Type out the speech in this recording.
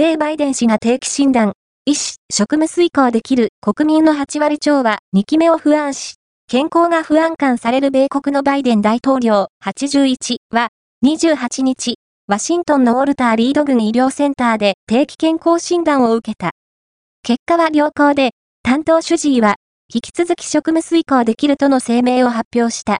米バイデン氏が定期診断、医師、職務遂行できる国民の8割超は2期目を不安視。健康が不安感される米国のバイデン大統領81は28日、ワシントンのウォルター・リード軍医療センターで定期健康診断を受けた。結果は良好で、担当主治医は引き続き職務遂行できるとの声明を発表した。